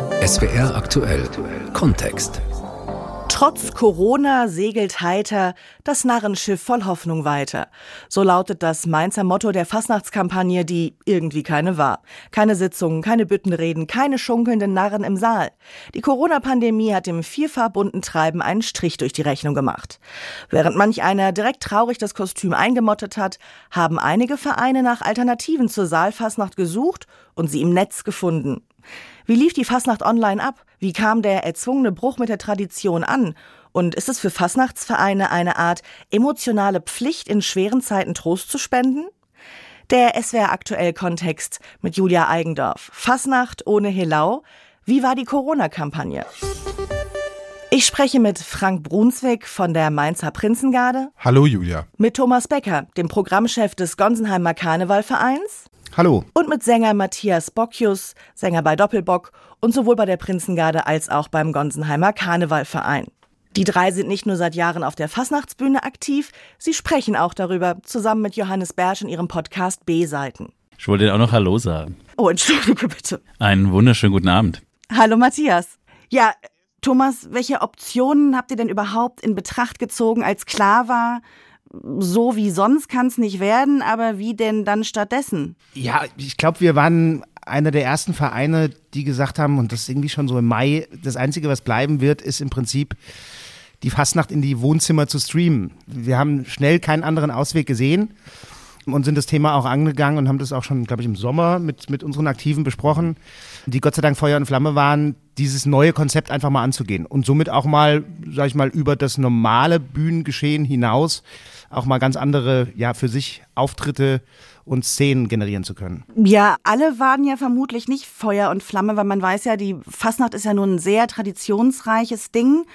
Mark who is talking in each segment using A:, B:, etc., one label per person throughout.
A: SWR aktuell Kontext.
B: Trotz Corona segelt heiter das Narrenschiff voll Hoffnung weiter. So lautet das Mainzer Motto der Fastnachtskampagne, die irgendwie keine war. Keine Sitzungen, keine Büttenreden, keine schunkelnden Narren im Saal. Die Corona-Pandemie hat dem vierfarbunten Treiben einen Strich durch die Rechnung gemacht. Während manch einer direkt traurig das Kostüm eingemottet hat, haben einige Vereine nach Alternativen zur Saalfastnacht gesucht und sie im Netz gefunden. Wie lief die Fasnacht online ab? Wie kam der erzwungene Bruch mit der Tradition an? Und ist es für Fasnachtsvereine eine Art emotionale Pflicht, in schweren Zeiten Trost zu spenden? Der SWR aktuell Kontext mit Julia Eigendorf. Fasnacht ohne Helau. Wie war die Corona-Kampagne? Ich spreche mit Frank Brunswick von der Mainzer Prinzengarde.
C: Hallo Julia.
B: Mit Thomas Becker, dem Programmchef des Gonsenheimer Karnevalvereins.
C: Hallo.
B: Und mit Sänger Matthias Bockius, Sänger bei Doppelbock und sowohl bei der Prinzengarde als auch beim Gonsenheimer Karnevalverein. Die drei sind nicht nur seit Jahren auf der Fasnachtsbühne aktiv, sie sprechen auch darüber, zusammen mit Johannes Bersch in ihrem Podcast B-Seiten.
D: Ich wollte dir auch noch Hallo sagen.
B: Oh, entschuldige bitte.
D: Einen wunderschönen guten Abend.
B: Hallo Matthias. Ja, Thomas, welche Optionen habt ihr denn überhaupt in Betracht gezogen, als klar war, so wie sonst kann es nicht werden, aber wie denn dann stattdessen?
E: Ja, ich glaube, wir waren einer der ersten Vereine, die gesagt haben, und das ist irgendwie schon so im Mai, das Einzige, was bleiben wird, ist im Prinzip die Fastnacht in die Wohnzimmer zu streamen. Wir haben schnell keinen anderen Ausweg gesehen und sind das Thema auch angegangen und haben das auch schon, glaube ich, im Sommer mit, mit unseren Aktiven besprochen, die Gott sei Dank Feuer und Flamme waren, dieses neue Konzept einfach mal anzugehen und somit auch mal, sag ich mal, über das normale Bühnengeschehen hinaus auch mal ganz andere, ja, für sich Auftritte und Szenen generieren zu können.
B: Ja, alle waren ja vermutlich nicht Feuer und Flamme, weil man weiß ja, die Fastnacht ist ja nun ein sehr traditionsreiches Ding.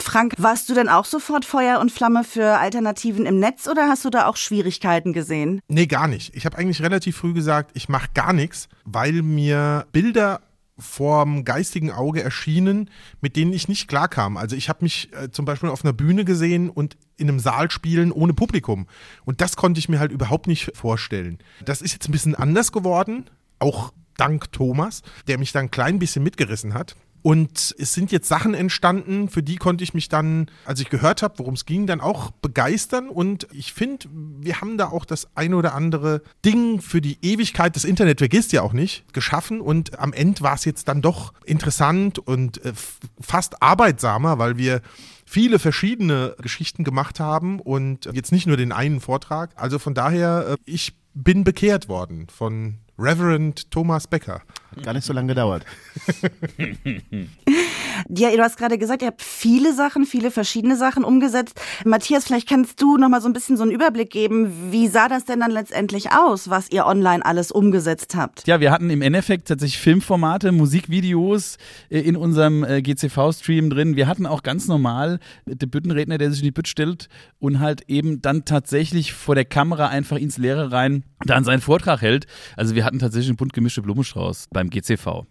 B: Frank, warst du denn auch sofort Feuer und Flamme für Alternativen im Netz oder hast du da auch Schwierigkeiten gesehen?
C: Nee, gar nicht. Ich habe eigentlich relativ früh gesagt, ich mache gar nichts, weil mir Bilder vorm geistigen Auge erschienen, mit denen ich nicht klarkam. Also ich habe mich äh, zum Beispiel auf einer Bühne gesehen und in einem Saal spielen ohne Publikum. Und das konnte ich mir halt überhaupt nicht vorstellen. Das ist jetzt ein bisschen anders geworden, auch dank Thomas, der mich da ein klein bisschen mitgerissen hat. Und es sind jetzt Sachen entstanden, für die konnte ich mich dann, als ich gehört habe, worum es ging, dann auch begeistern. Und ich finde, wir haben da auch das ein oder andere Ding für die Ewigkeit, das Internet vergisst ja auch nicht, geschaffen. Und am Ende war es jetzt dann doch interessant und äh, fast arbeitsamer, weil wir viele verschiedene Geschichten gemacht haben und jetzt nicht nur den einen Vortrag. Also von daher, äh, ich bin bekehrt worden von Reverend Thomas Becker.
E: Hat gar nicht so lange gedauert.
B: ja, du hast gerade gesagt, ihr habt viele Sachen, viele verschiedene Sachen umgesetzt. Matthias, vielleicht kannst du noch mal so ein bisschen so einen Überblick geben. Wie sah das denn dann letztendlich aus, was ihr online alles umgesetzt habt?
D: Ja, wir hatten im Endeffekt tatsächlich Filmformate, Musikvideos äh, in unserem äh, GCV-Stream drin. Wir hatten auch ganz normal den Büttenredner, der sich in die Bütt stellt und halt eben dann tatsächlich vor der Kamera einfach ins Leere rein dann seinen Vortrag hält. Also wir hatten tatsächlich einen bunt gemischte Blumenstrauß beim GCV.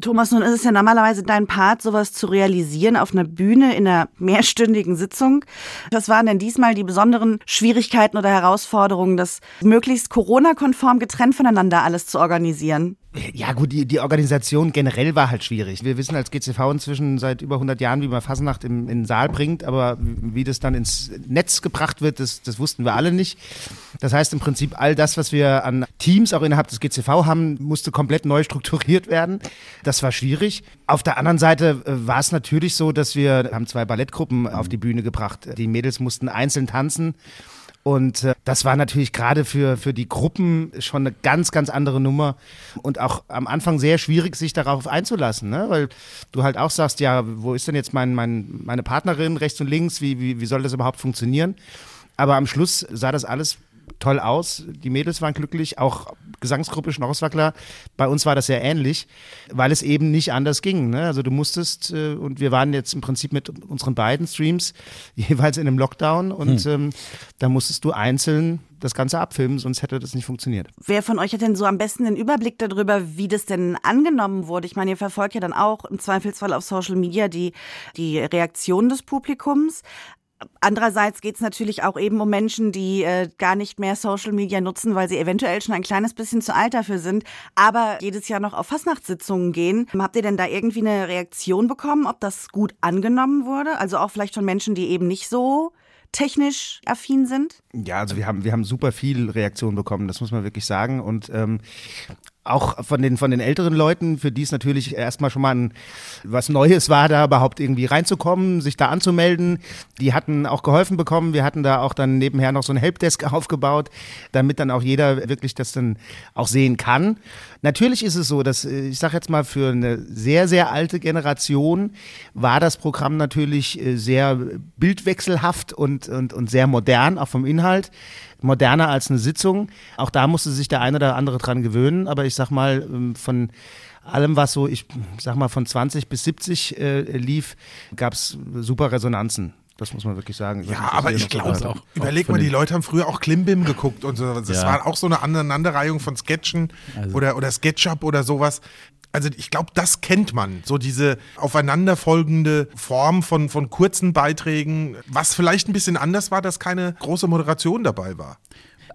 B: Thomas, nun ist es ja normalerweise dein Part, sowas zu realisieren auf einer Bühne in einer mehrstündigen Sitzung. Was waren denn diesmal die besonderen Schwierigkeiten oder Herausforderungen, das möglichst Corona-konform getrennt voneinander alles zu organisieren?
E: Ja gut, die, die Organisation generell war halt schwierig. Wir wissen als GCV inzwischen seit über 100 Jahren, wie man Fasnacht im, in den Saal bringt, aber wie das dann ins Netz gebracht wird, das, das wussten wir alle nicht. Das heißt im Prinzip, all das, was wir an Teams auch innerhalb des GCV haben, musste komplett neu strukturiert werden. Das war schwierig. Auf der anderen Seite äh, war es natürlich so, dass wir haben zwei Ballettgruppen auf die Bühne gebracht. Die Mädels mussten einzeln tanzen. Und äh, das war natürlich gerade für, für die Gruppen schon eine ganz, ganz andere Nummer und auch am Anfang sehr schwierig, sich darauf einzulassen, ne? weil du halt auch sagst, ja, wo ist denn jetzt mein, mein, meine Partnerin rechts und links, wie, wie, wie soll das überhaupt funktionieren? Aber am Schluss sah das alles toll aus. Die Mädels waren glücklich, auch Gesangsgruppe Schnorreswackler. Bei uns war das sehr ähnlich, weil es eben nicht anders ging. Ne? Also du musstest, äh, und wir waren jetzt im Prinzip mit unseren beiden Streams jeweils in einem Lockdown und hm. ähm, da musstest du einzeln das Ganze abfilmen, sonst hätte das nicht funktioniert.
B: Wer von euch hat denn so am besten den Überblick darüber, wie das denn angenommen wurde? Ich meine, ihr verfolgt ja dann auch im Zweifelsfall auf Social Media die, die Reaktion des Publikums.
F: Andererseits geht es natürlich auch eben um Menschen, die äh, gar nicht mehr Social Media nutzen, weil sie eventuell schon ein kleines bisschen zu alt dafür sind, aber jedes Jahr noch auf Fastnachtssitzungen gehen. Habt ihr denn da irgendwie eine Reaktion bekommen, ob das gut angenommen wurde? Also auch vielleicht von Menschen, die eben nicht so technisch affin sind?
E: Ja, also wir haben, wir haben super viel Reaktion bekommen, das muss man wirklich sagen. Und ähm, auch von den, von den älteren Leuten, für die es natürlich erstmal schon mal ein, was Neues war, da überhaupt irgendwie reinzukommen, sich da anzumelden. Die hatten auch geholfen bekommen. Wir hatten da auch dann nebenher noch so ein Helpdesk aufgebaut, damit dann auch jeder wirklich das dann auch sehen kann. Natürlich ist es so, dass äh, ich sage jetzt mal für eine sehr, sehr alte Generation war das Programm natürlich äh, sehr bildwechselhaft und, und, und sehr modern, auch vom Inhalt moderner als eine Sitzung. Auch da musste sich der eine oder andere dran gewöhnen, aber sag mal, ähm, von allem, was so, ich sag mal, von 20 bis 70 äh, lief, gab es super Resonanzen. Das muss man wirklich sagen.
C: ja, aber ich glaube auch. Überleg mal, die Leute haben früher auch Klimbim geguckt und so. Das ja. war auch so eine Aneinanderreihung von Sketchen also. oder, oder Sketchup oder sowas also ich glaube, das kennt man. So diese aufeinanderfolgende Form von, von kurzen Beiträgen, was vielleicht ein bisschen anders war, dass keine große Moderation dabei war.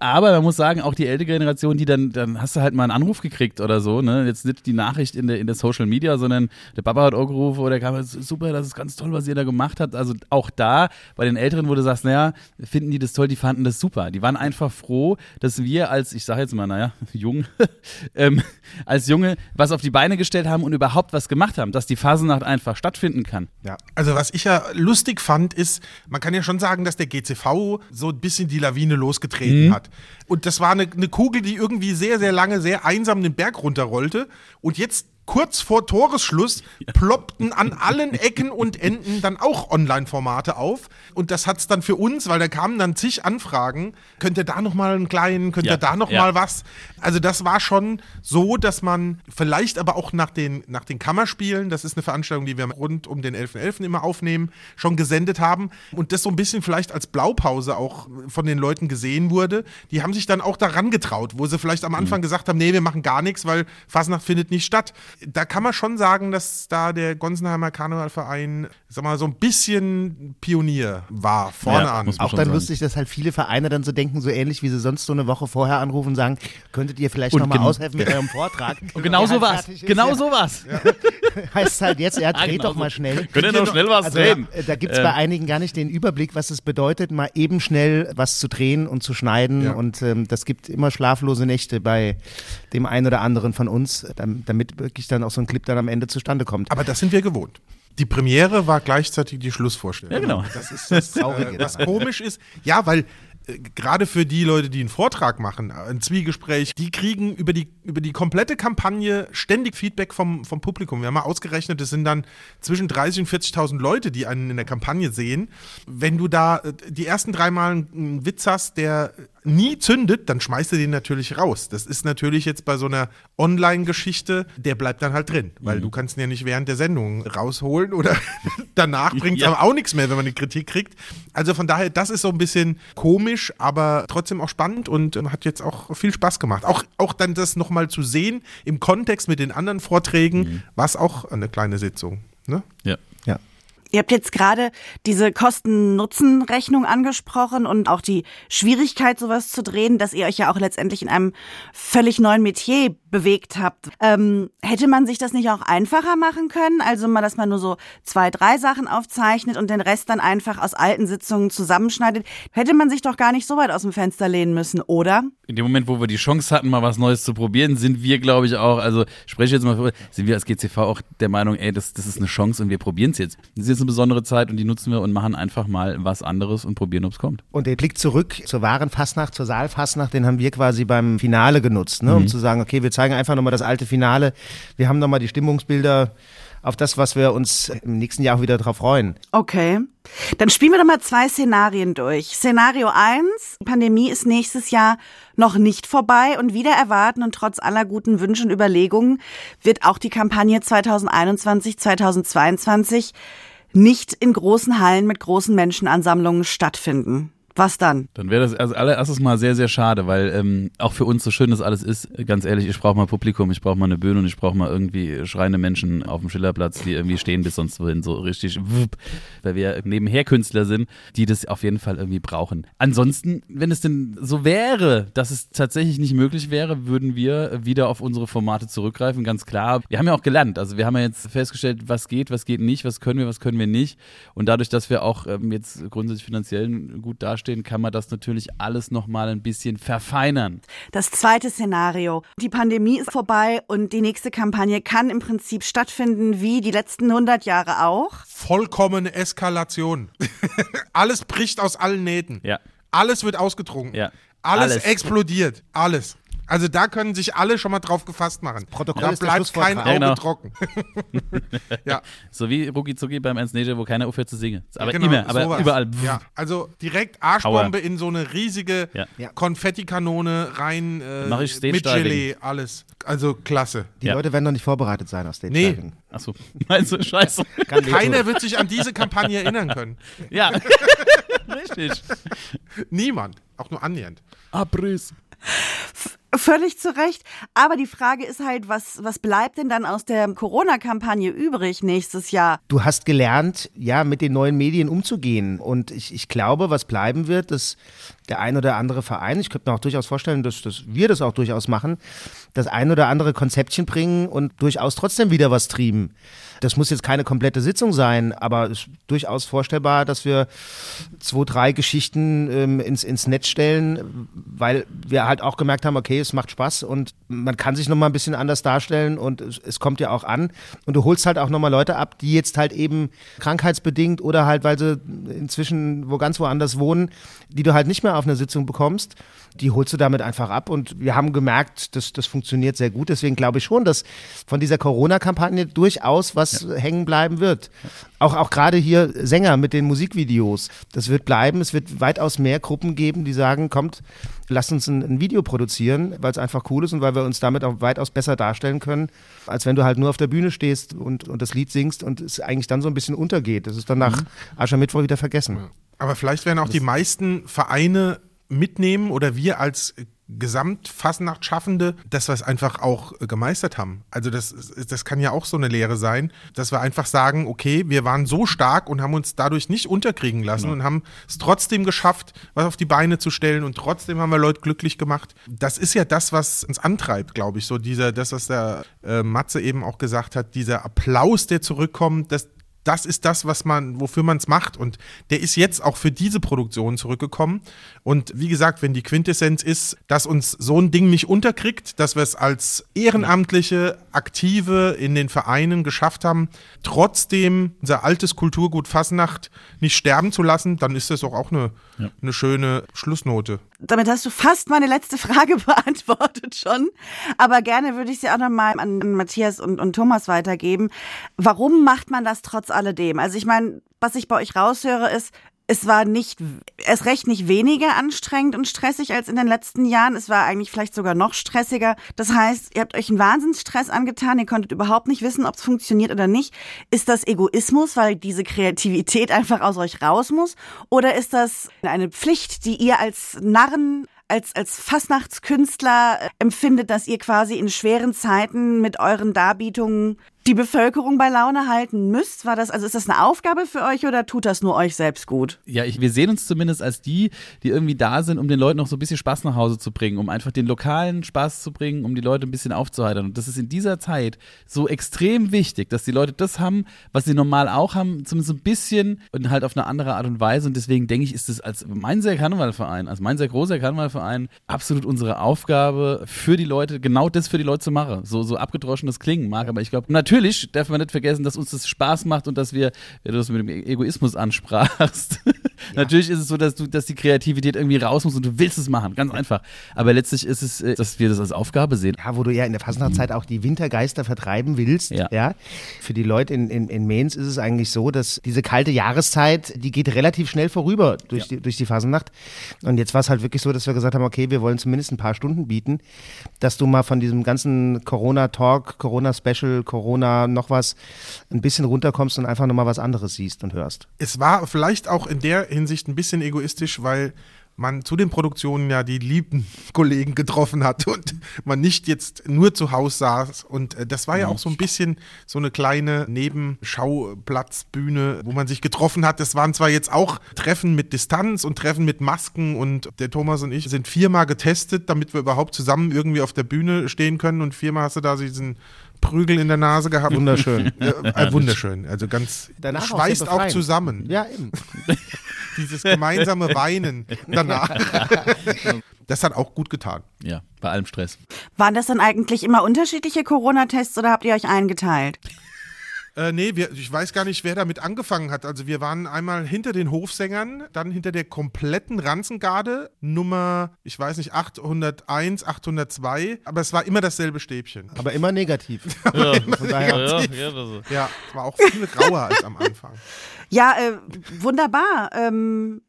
D: Aber man muss sagen, auch die ältere Generation, die dann, dann hast du halt mal einen Anruf gekriegt oder so, ne? Jetzt nicht die Nachricht in der, in der Social Media, sondern der Papa hat auch gerufen oder kam, super, das ist ganz toll, was ihr da gemacht habt. Also auch da, bei den Älteren, wo du sagst, naja, finden die das toll, die fanden das super. Die waren einfach froh, dass wir als, ich sage jetzt mal, naja, jung, ähm, als Junge was auf die Beine gestellt haben und überhaupt was gemacht haben, dass die Phasennacht einfach stattfinden kann.
C: Ja, also was ich ja lustig fand, ist, man kann ja schon sagen, dass der GCV so ein bisschen die Lawine losgetreten mhm. hat. Und das war eine, eine Kugel, die irgendwie sehr, sehr lange, sehr einsam den Berg runterrollte. Und jetzt kurz vor Toresschluss ploppten an allen Ecken und Enden dann auch Online-Formate auf. Und das hat es dann für uns, weil da kamen dann zig Anfragen, könnt ihr da nochmal einen kleinen, könnt ihr da nochmal ja. was? Also das war schon so, dass man vielleicht aber auch nach den, nach den Kammerspielen, das ist eine Veranstaltung, die wir rund um den 11.11. .11. immer aufnehmen, schon gesendet haben und das so ein bisschen vielleicht als Blaupause auch von den Leuten gesehen wurde. Die haben sich dann auch daran getraut, wo sie vielleicht am Anfang mhm. gesagt haben, nee, wir machen gar nichts, weil Fasnacht findet nicht statt da kann man schon sagen, dass da der Gonsenheimer Karnevalverein, sag mal, so ein bisschen Pionier war, vorne ja, an.
E: Auch dann sagen. lustig, dass halt viele Vereine dann so denken, so ähnlich wie sie sonst so eine Woche vorher anrufen und sagen, könntet ihr vielleicht nochmal aushelfen mit eurem Vortrag?
D: Und genau so was. Genau so was. Ja.
E: heißt halt jetzt, ja, dreht genau doch mal schnell.
D: Könnt ihr noch schnell was also, drehen?
E: Da gibt es bei ähm. einigen gar nicht den Überblick, was es bedeutet, mal eben schnell was zu drehen und zu schneiden. Ja. Und ähm, das gibt immer schlaflose Nächte bei dem einen oder anderen von uns, damit wirklich dann auch so ein Clip dann am Ende zustande kommt.
C: Aber das sind wir gewohnt. Die Premiere war gleichzeitig die Schlussvorstellung.
D: Ja, genau.
C: Das ist das Traurige. Äh, was komisch ist, ja, weil gerade für die Leute, die einen Vortrag machen, ein Zwiegespräch, die kriegen über die, über die komplette Kampagne ständig Feedback vom, vom Publikum. Wir haben mal ausgerechnet, es sind dann zwischen 30.000 und 40.000 Leute, die einen in der Kampagne sehen. Wenn du da äh, die ersten drei Mal einen Witz hast, der nie zündet, dann schmeißt du den natürlich raus. Das ist natürlich jetzt bei so einer Online-Geschichte, der bleibt dann halt drin, weil mhm. du kannst ihn ja nicht während der Sendung rausholen oder danach bringt es ja. aber auch nichts mehr, wenn man eine Kritik kriegt. Also von daher, das ist so ein bisschen komisch, aber trotzdem auch spannend und ähm, hat jetzt auch viel Spaß gemacht. Auch, auch dann das nochmal zu sehen im Kontext mit den anderen Vorträgen, mhm. war es auch eine kleine Sitzung. Ne?
D: Ja.
F: Ja. Ihr habt jetzt gerade diese Kosten-Nutzen-Rechnung angesprochen und auch die Schwierigkeit, sowas zu drehen, dass ihr euch ja auch letztendlich in einem völlig neuen Metier bewegt habt. Ähm, hätte man sich das nicht auch einfacher machen können? Also mal, dass man nur so zwei, drei Sachen aufzeichnet und den Rest dann einfach aus alten Sitzungen zusammenschneidet. Hätte man sich doch gar nicht so weit aus dem Fenster lehnen müssen, oder?
D: In dem Moment, wo wir die Chance hatten, mal was Neues zu probieren, sind wir, glaube ich, auch, also spreche jetzt mal, sind wir als GCV auch der Meinung, ey, das, das ist eine Chance und wir probieren es jetzt. Ist eine besondere Zeit und die nutzen wir und machen einfach mal was anderes und probieren, ob es kommt.
E: Und der Blick zurück zur wahren Fastnacht, zur Saalfastnacht, den haben wir quasi beim Finale genutzt, ne, um mhm. zu sagen, okay, wir zeigen einfach nochmal das alte Finale. Wir haben nochmal die Stimmungsbilder auf das, was wir uns im nächsten Jahr auch wieder darauf freuen.
F: Okay. Dann spielen wir doch mal zwei Szenarien durch. Szenario 1, Pandemie ist nächstes Jahr noch nicht vorbei und wieder erwarten und trotz aller guten Wünsche und Überlegungen wird auch die Kampagne 2021, 2022 nicht in großen Hallen mit großen Menschenansammlungen stattfinden. Was dann?
D: Dann wäre das also allererstes mal sehr, sehr schade, weil ähm, auch für uns so schön das alles ist, ganz ehrlich, ich brauche mal Publikum, ich brauche mal eine Bühne und ich brauche mal irgendwie schreiende Menschen auf dem Schillerplatz, die irgendwie stehen bis sonst wohin, so richtig, weil wir nebenher Künstler sind, die das auf jeden Fall irgendwie brauchen. Ansonsten, wenn es denn so wäre, dass es tatsächlich nicht möglich wäre, würden wir wieder auf unsere Formate zurückgreifen, ganz klar. Wir haben ja auch gelernt, also wir haben ja jetzt festgestellt, was geht, was geht nicht, was können wir, was können wir nicht und dadurch, dass wir auch ähm, jetzt grundsätzlich finanziell gut dastehen, dastehen, kann man das natürlich alles nochmal ein bisschen verfeinern.
F: Das zweite Szenario. Die Pandemie ist vorbei und die nächste Kampagne kann im Prinzip stattfinden wie die letzten 100 Jahre auch.
C: Vollkommene Eskalation. alles bricht aus allen Nähten.
D: Ja.
C: Alles wird ausgetrunken.
D: Ja.
C: Alles,
D: Alles.
C: explodiert. Alles. Also da können sich alle schon mal drauf gefasst machen.
E: Protokoll
C: da
E: ist der
C: bleibt kein
E: Schlussvortrag.
C: Auge
D: Ja, genau.
C: trocken. ja,
D: So wie Ruki Zuki beim Ernst Neger, wo keiner aufhört zu singen. Aber
C: genau,
D: immer, aber
C: sowas.
D: überall.
C: Ja, also direkt Arschbombe in so eine riesige
D: Ja.
E: Ja.
C: Konfettikanone rein äh,
D: Mach ich Stage
C: mit. Gelee, alles. Also klasse.
E: Die
D: Ja.
E: Leute werden noch nicht vorbereitet sein aus den
C: Nee.
D: Achso, meinst du, scheiße.
C: Keiner wird sich an diese Kampagne erinnern können.
D: Ja, richtig.
C: Niemand. Auch nur annähernd.
D: Abriss.
F: Völlig zu Recht. Aber die Frage ist halt, was, was bleibt denn dann aus der Corona-Kampagne übrig nächstes Jahr?
E: Du hast gelernt, ja, mit den neuen Medien umzugehen. Und ich, ich glaube, was bleiben wird, dass der ein oder andere Verein, ich könnte mir auch durchaus vorstellen, dass, dass wir das auch durchaus machen, das ein oder andere Konzeptchen bringen und durchaus trotzdem wieder was trieben. Das muss jetzt keine komplette Sitzung sein, aber es ist durchaus vorstellbar, dass wir zwei, drei Geschichten ähm, ins, ins Netz stellen, weil wir halt auch gemerkt haben, okay, es macht Spaß und man kann sich nochmal ein bisschen anders darstellen und es, es kommt ja auch an. Und du holst halt auch nochmal Leute ab, die jetzt halt eben krankheitsbedingt oder halt, weil sie inzwischen wo ganz woanders wohnen, die du halt nicht mehr auf einer Sitzung bekommst, die holst du damit einfach ab. Und wir haben gemerkt, das, das funktioniert sehr gut. Deswegen glaube ich schon, dass von dieser Corona-Kampagne durchaus was hängen bleiben wird. Auch, auch gerade hier Sänger mit den Musikvideos. Das wird bleiben. Es wird weitaus mehr Gruppen geben, die sagen, kommt, lasst uns ein, ein Video produzieren, weil es einfach cool ist und weil wir uns damit auch weitaus besser darstellen können, als wenn du halt nur auf der Bühne stehst und, und das Lied singst und es eigentlich dann so ein bisschen untergeht. Das ist dann nach Aschermittwoch wieder vergessen.
C: Aber vielleicht werden auch die meisten Vereine mitnehmen oder wir als Gesamtfasnacht-Schaffende, dass wir es einfach auch äh, gemeistert haben. Also das, das kann ja auch so eine Lehre sein, dass wir einfach sagen, okay, wir waren so stark und haben uns dadurch nicht unterkriegen lassen und haben es trotzdem geschafft, was auf die Beine zu stellen und trotzdem haben wir Leute glücklich gemacht. Das ist ja das, was uns antreibt, glaube ich, so dieser, das, was der äh, Matze eben auch gesagt hat, dieser Applaus, der zurückkommt, das, das ist das, was man, wofür man es macht. Und der ist jetzt auch für diese Produktion zurückgekommen. Und wie gesagt, wenn die Quintessenz ist, dass uns so ein Ding nicht unterkriegt, dass wir es als ehrenamtliche, aktive in den Vereinen geschafft haben, trotzdem unser altes Kulturgut Fasnacht nicht sterben zu lassen, dann ist das doch auch eine, eine schöne Schlussnote.
F: Damit hast du fast meine letzte Frage beantwortet schon. Aber gerne würde ich sie auch nochmal an an Matthias und, und Thomas weitergeben. Warum macht man das trotz alledem? Also ich meine, was ich bei euch raushöre, ist, es war nicht, erst recht nicht weniger anstrengend und stressig als in den letzten Jahren. Es war eigentlich vielleicht sogar noch stressiger. Das heißt, ihr habt euch einen Wahnsinnsstress angetan. Ihr konntet überhaupt nicht wissen, ob es funktioniert oder nicht. Ist das Egoismus, weil diese Kreativität einfach aus euch raus muss? Oder ist das eine Pflicht, die ihr als Narren als, als Fastnachtskünstler äh, empfindet, dass ihr quasi in schweren Zeiten mit euren Darbietungen die Bevölkerung bei Laune halten müsst? War das, also ist das eine Aufgabe für euch oder tut das nur euch selbst gut?
D: Ja, ich, wir sehen uns zumindest als die, die irgendwie da sind, um den Leuten noch so ein bisschen Spaß nach Hause zu bringen, um einfach den lokalen Spaß zu bringen, um die Leute ein bisschen aufzuheitern. Und das ist in dieser Zeit so extrem wichtig, dass die Leute das haben, was sie normal auch haben, zumindest ein bisschen und halt auf eine andere Art und Weise. Und deswegen denke ich, ist es als Mainzer Karnevalverein, als mein sehr großer Karnevalverein, absolut unsere Aufgabe für die Leute, genau das für die Leute zu machen. So, so das klingen mag, aber ich glaube, natürlich darf man nicht vergessen, dass uns das Spaß macht und dass wir, wenn du das mit dem Egoismus ansprachst, natürlich ist es so, dass du, dass die Kreativität irgendwie raus muss und du willst es machen, ganz einfach. Aber letztlich ist es, äh, dass wir das als Aufgabe sehen.
E: Ja, wo du ja in der Fastnachtzeit auch die Wintergeister vertreiben willst.
D: Ja.
E: Für die Leute in, in, in Mainz ist es eigentlich so, dass diese kalte Jahreszeit, die geht relativ schnell vorüber durch, die, durch die Fasnacht. Und jetzt war es halt wirklich so, dass wir gesagt haben, okay, wir wollen zumindest ein paar Stunden bieten, dass du mal von diesem ganzen Corona-Talk, Corona-Special, Corona noch was, ein bisschen runterkommst und einfach nochmal was anderes siehst und hörst.
C: es war vielleicht auch in der Hinsicht ein bisschen egoistisch, weil man zu den Produktionen ja die lieben Kollegen getroffen hat und man nicht jetzt nur zu Hause saß. Und äh, das war ja auch so ein bisschen so eine kleine Nebenschauplatzbühne, wo man sich getroffen hat. Das waren zwar jetzt auch Treffen mit Distanz und Treffen mit Masken und der Thomas und ich sind viermal getestet, damit wir überhaupt zusammen irgendwie auf der Bühne stehen können und viermal hast du da diesen Prügel in der Nase gehabt.
E: Wunderschön.
C: Äh, wunderschön. Also ganz
E: Danach auch
C: schweißt auch,
E: befreiend.
C: zusammen.
E: Ja, eben.
C: Dieses gemeinsame Weinen danach. Das hat auch gut getan.
D: Ja, bei allem Stress.
F: Waren das dann eigentlich immer unterschiedliche Corona-Tests oder habt ihr euch eingeteilt?
C: Äh, nee, wir, ich weiß gar nicht, wer damit angefangen hat. Also wir waren einmal hinter den Hofsängern, dann hinter der kompletten Ranzengarde, Nummer, ich weiß nicht, 801, 802, aber es war immer dasselbe Stäbchen.
E: Aber immer negativ.
D: Ja,
E: Von daher,
C: Ja, es war auch viel grauer als am Anfang.
F: Ja, äh, wunderbar. Ähm,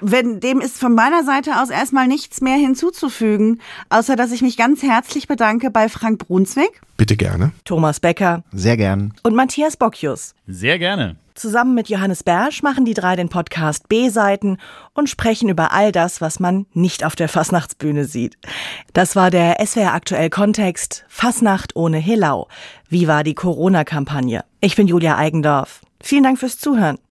F: wenn dem ist von meiner Seite aus erstmal nichts mehr hinzuzufügen, außer dass ich mich ganz herzlich bedanke bei Frank Brunswick
C: Bitte gerne.
B: Thomas Becker
E: sehr gern.
B: und Matthias Bockius.
D: Sehr gerne.
B: Zusammen mit Johannes Bersch machen die drei den Podcast B-Seiten und sprechen über all das, was man nicht auf der Fasnachtsbühne sieht. Das war der SWR aktuell Kontext Fasnacht ohne Hillau. Wie war die Corona-Kampagne? Ich bin Julia Eigendorf. Vielen Dank fürs Zuhören.